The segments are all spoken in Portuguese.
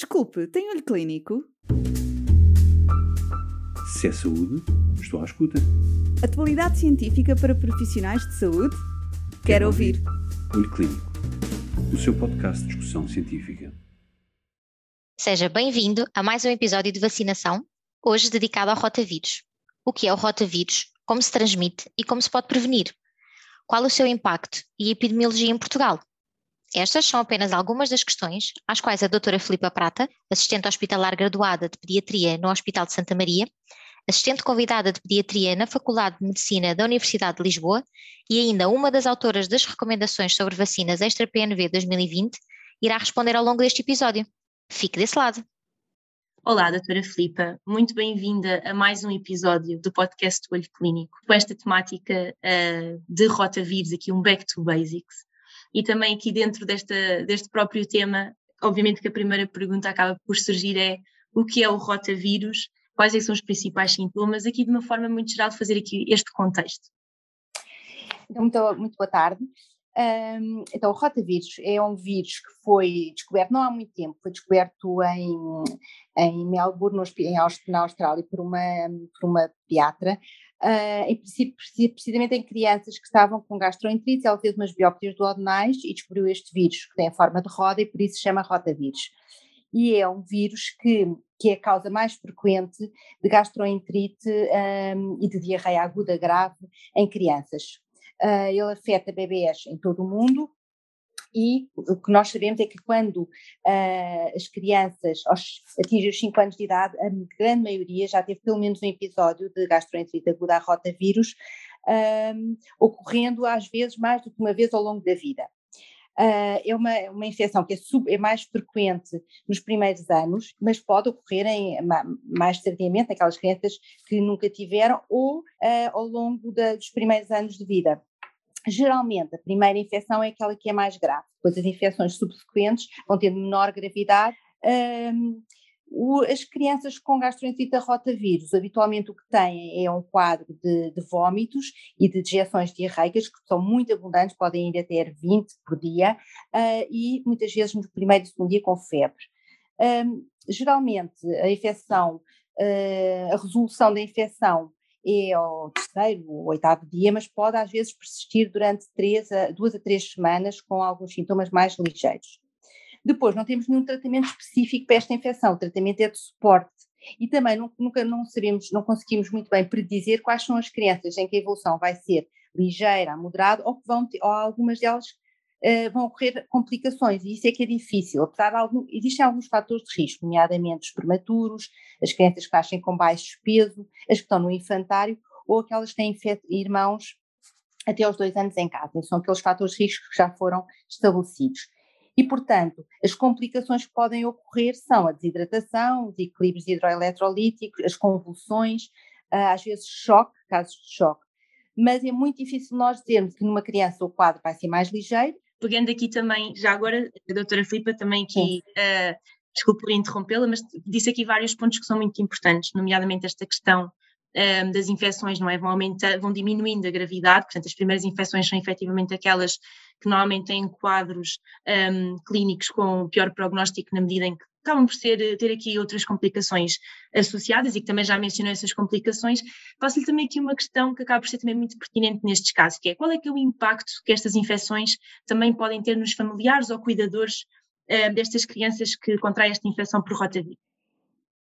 Desculpe, tem olho clínico? Se é saúde, estou à escuta. Atualidade científica para profissionais de saúde? Quero, Quero ouvir. ouvir. Olho Clínico, o seu podcast de discussão científica. Seja bem-vindo a mais um episódio de vacinação, hoje dedicado ao rotavírus. O que é o rotavírus, como se transmite e como se pode prevenir? Qual o seu impacto e epidemiologia em Portugal? Estas são apenas algumas das questões às quais a doutora Filipa Prata, assistente hospitalar graduada de Pediatria no Hospital de Santa Maria, assistente convidada de Pediatria na Faculdade de Medicina da Universidade de Lisboa e ainda uma das autoras das recomendações sobre vacinas extra-PNV 2020, irá responder ao longo deste episódio. Fique desse lado. Olá, doutora Filipa, muito bem-vinda a mais um episódio do podcast do Olho Clínico, com esta temática uh, de rotavírus, aqui um back to basics. E também aqui dentro desta, deste próprio tema, obviamente que a primeira pergunta acaba por surgir é o que é o rotavírus, quais é são os principais sintomas, aqui de uma forma muito geral fazer aqui este contexto. Então, muito, muito boa tarde. Um, então, o rotavírus é um vírus que foi descoberto não há muito tempo, foi descoberto em, em Melbourne, na Austrália, por uma, por uma pediatra, uh, em princípio, precisamente em crianças que estavam com gastroenterite, ela fez umas biópsias duodenais e descobriu este vírus, que tem a forma de roda e por isso se chama rotavírus. E é um vírus que, que é a causa mais frequente de gastroenterite um, e de diarreia aguda grave em crianças. Uh, ele afeta bebês em todo o mundo, e o que nós sabemos é que quando uh, as crianças atingem os 5 anos de idade, a grande maioria já teve pelo menos um episódio de gastroenterite aguda a rotavírus, um, ocorrendo às vezes mais do que uma vez ao longo da vida. Uh, é uma, uma infecção que é, sub, é, mais frequente nos primeiros anos, mas pode ocorrer em, mais tardiamente naquelas crianças que nunca tiveram ou uh, ao longo da, dos primeiros anos de vida. Geralmente, a primeira infecção é aquela que é mais grave, depois as infecções subsequentes vão tendo menor gravidade. Um, o, as crianças com gastroenterite rotavírus, habitualmente o que têm é um quadro de, de vômitos e de dejeções diarreicas, que são muito abundantes, podem ir até 20 por dia, uh, e muitas vezes no primeiro e segundo dia com febre. Um, geralmente, a infecção, uh, a resolução da infecção é ao terceiro ou oitavo dia, mas pode às vezes persistir durante três a, duas a três semanas com alguns sintomas mais ligeiros. Depois, não temos nenhum tratamento específico para esta infecção, o tratamento é de suporte. E também nunca não sabemos, não conseguimos muito bem predizer quais são as crianças em que a evolução vai ser ligeira, moderada, ou que vão ter, ou algumas delas uh, vão ocorrer complicações, e isso é que é difícil, apesar de algum, existem alguns fatores de risco, nomeadamente os prematuros, as crianças que nascem com baixo peso, as que estão no infantário, ou aquelas que têm irmãos até aos dois anos em casa, são aqueles fatores de risco que já foram estabelecidos. E, portanto, as complicações que podem ocorrer são a desidratação, os equilíbrios hidroeletrolíticos, as convulsões, ah, às vezes choque, casos de choque. Mas é muito difícil nós dizermos que numa criança o quadro vai ser mais ligeiro, pegando aqui também, já agora, a doutora Filipa também aqui, uh, desculpe por interrompê-la, mas disse aqui vários pontos que são muito importantes, nomeadamente esta questão um, eh, das infecções, não é? Vão, aumentar, vão diminuindo a gravidade, portanto, as primeiras infecções são efetivamente aquelas que normalmente têm quadros um, clínicos com pior prognóstico na medida em que acabam por ser, ter aqui outras complicações associadas e que também já mencionou essas complicações. Faço-lhe também aqui uma questão que acaba por ser também muito pertinente nestes casos, que é qual é que é o impacto que estas infecções também podem ter nos familiares ou cuidadores uh, destas crianças que contraem esta infecção por rotavírus?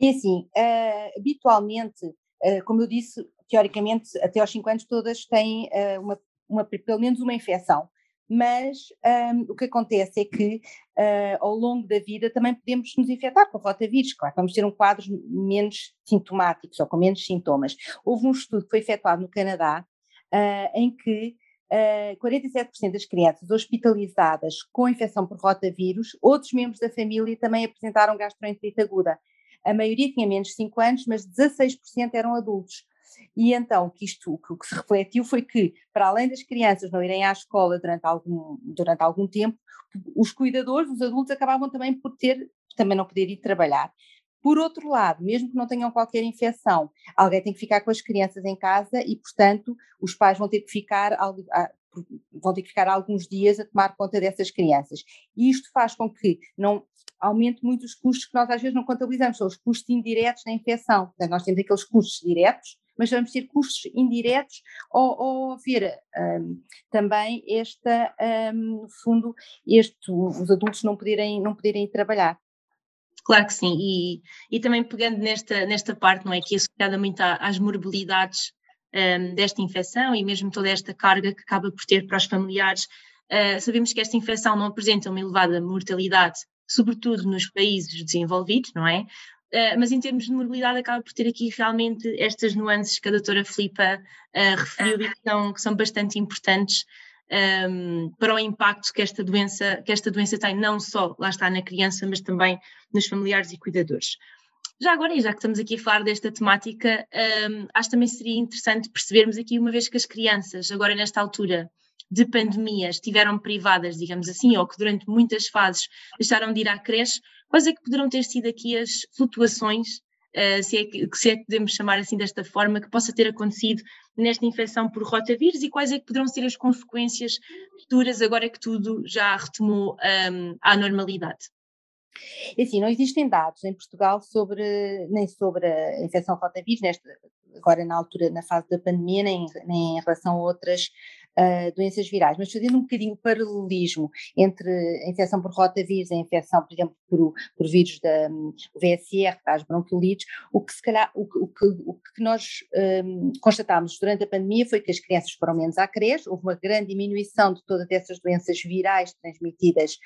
E assim, uh, habitualmente, uh, como eu disse, teoricamente, até aos 5 anos todas têm uma, uma, pelo menos uma infecção mas um, o que acontece é que uh, ao longo da vida também podemos nos infectar com rotavírus, claro, vamos ter um quadro menos sintomáticos ou com menos sintomas. Houve um estudo que foi efetuado no Canadá uh, em que uh, 47% das crianças hospitalizadas com infecção por rotavírus, outros membros da família também apresentaram gastroenterite aguda. A maioria tinha menos de 5 anos, mas 16% eram adultos. E então, que isto, o que se refletiu foi que, para além das crianças não irem à escola durante algum, durante algum tempo, os cuidadores, os adultos, acabavam também por ter, também não poder ir trabalhar. Por outro lado, mesmo que não tenham qualquer infecção, alguém tem que ficar com as crianças em casa e, portanto, os pais vão ter que ficar, vão ter que ficar alguns dias a tomar conta dessas crianças. E isto faz com que não aumente muito os custos que nós às vezes não contabilizamos, são os custos indiretos da infecção. Portanto, nós temos aqueles custos diretos, mas vamos ter custos indiretos ao haver um, também esta, um, no fundo, este, os adultos não poderem, não poderem trabalhar. Claro que sim, e, e também pegando nesta, nesta parte, não é, que é associada muito às morbilidades um, desta infecção e mesmo toda esta carga que acaba por ter para os familiares, uh, sabemos que esta infecção não apresenta uma elevada mortalidade, sobretudo nos países desenvolvidos, não é? Uh, mas em termos de morbilidade acaba por ter aqui realmente estas nuances que a doutora Filipa uh, referiu e que são, que são bastante importantes um, para o impacto que esta, doença, que esta doença tem, não só, lá está, na criança, mas também nos familiares e cuidadores. Já agora, e já que estamos aqui a falar desta temática, um, acho que também seria interessante percebermos aqui, uma vez que as crianças, agora nesta altura de pandemia, estiveram privadas, digamos assim, ou que durante muitas fases deixaram de ir à creche, quais é que poderão ter sido aqui as flutuações uh, se, é que, se é que podemos chamar assim desta forma, que possa ter acontecido nesta infecção por rotavírus e quais é que poderão ser as consequências futuras agora que tudo já retomou um, à normalidade? É assim, não existem dados em Portugal sobre, nem sobre a infecção rotavírus, nesta, agora na altura, na fase da pandemia, nem, nem em relação a outras uh, doenças virais, mas fazendo um bocadinho o paralelismo entre a infecção por rotavírus a infecção, por exemplo, por, por vírus da um, VSR, as bronquiolites, o que se calhar, o, o, que, o que nós um, constatámos durante a pandemia foi que as crianças foram menos à creche, houve uma grande diminuição de todas essas doenças virais transmitidas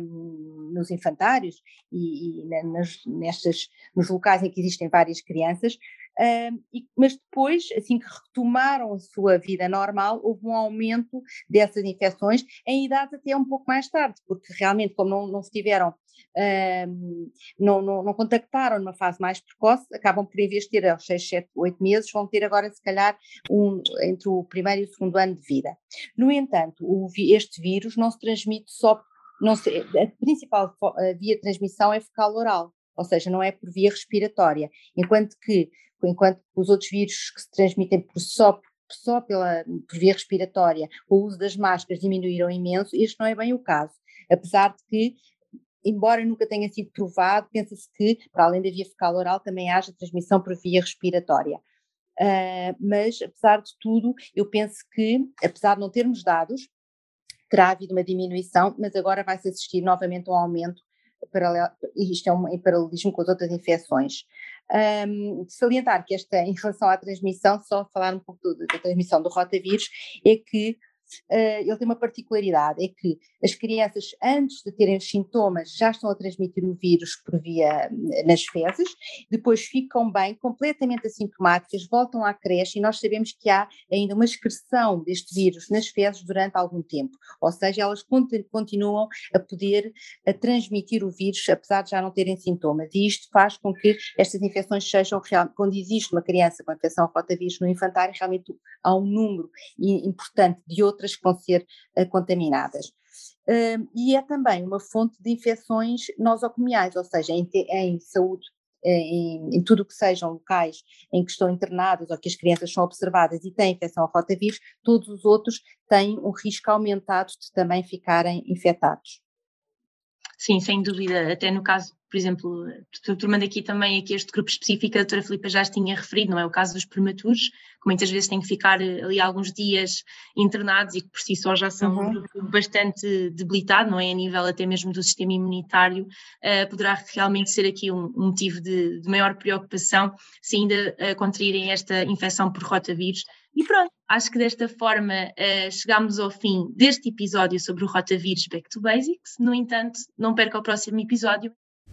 um, nos infantários e, e nas, nestas, nos locais em que existem várias crianças, Uh, e, mas depois, assim que retomaram a sua vida normal, houve um aumento dessas infecções em idades até um pouco mais tarde, porque realmente, como não, não estiveram, uh, não, não, não, contactaram numa fase mais precoce, acabam por, ter aos 6, 7, 8 meses, vão ter agora, se calhar, um, entre o primeiro e o segundo ano de vida. No entanto, o, este vírus não se transmite só, não se, a principal via de transmissão é fecal oral ou seja, não é por via respiratória, enquanto que enquanto os outros vírus que se transmitem por só, só pela, por via respiratória, o uso das máscaras diminuíram imenso, este não é bem o caso, apesar de que embora nunca tenha sido provado, pensa-se que, para além da via fecal oral, também haja transmissão por via respiratória. Uh, mas, apesar de tudo, eu penso que, apesar de não termos dados, terá havido uma diminuição, mas agora vai-se assistir novamente a um aumento, paralelo, e isto é um, em paralelismo com as outras infecções. Um, salientar que esta, em relação à transmissão, só falar um pouco da transmissão do rotavírus, é que ele tem uma particularidade, é que as crianças, antes de terem os sintomas, já estão a transmitir o vírus por via nas fezes, depois ficam bem, completamente assintomáticas, voltam à creche e nós sabemos que há ainda uma excreção deste vírus nas fezes durante algum tempo, ou seja, elas continuam a poder a transmitir o vírus, apesar de já não terem sintomas, e isto faz com que estas infecções sejam quando existe uma criança com infecção rotavírus no infantário, realmente há um número importante de outras outras que vão ser uh, contaminadas. Uh, e é também uma fonte de infecções nosocomiais, ou seja, em, em saúde eh, em, em, tudo o que sejam locais em que estão internados ou que as crianças são observadas e têm infecção ao rotavírus, todos os outros têm um risco aumentado de também ficarem infectados. Sim, sem dúvida, até no caso por exemplo, tomando aqui também aqui este grupo específico, a doutora Filipa já tinha referido, não é o caso dos prematuros, que muitas vezes têm que ficar eh, ali alguns dias internados e que por si só já são uhum. um grupo bastante debilitado, não é, a nível até mesmo do sistema imunitário, uh, poderá realmente ser aqui um, um motivo de, de, maior preocupação se ainda uh, contraírem esta infecção por rotavírus. E pronto, acho que desta forma uh, chegamos ao fim deste episódio sobre o rotavírus Back to Basics. No entanto, não perca o próximo episódio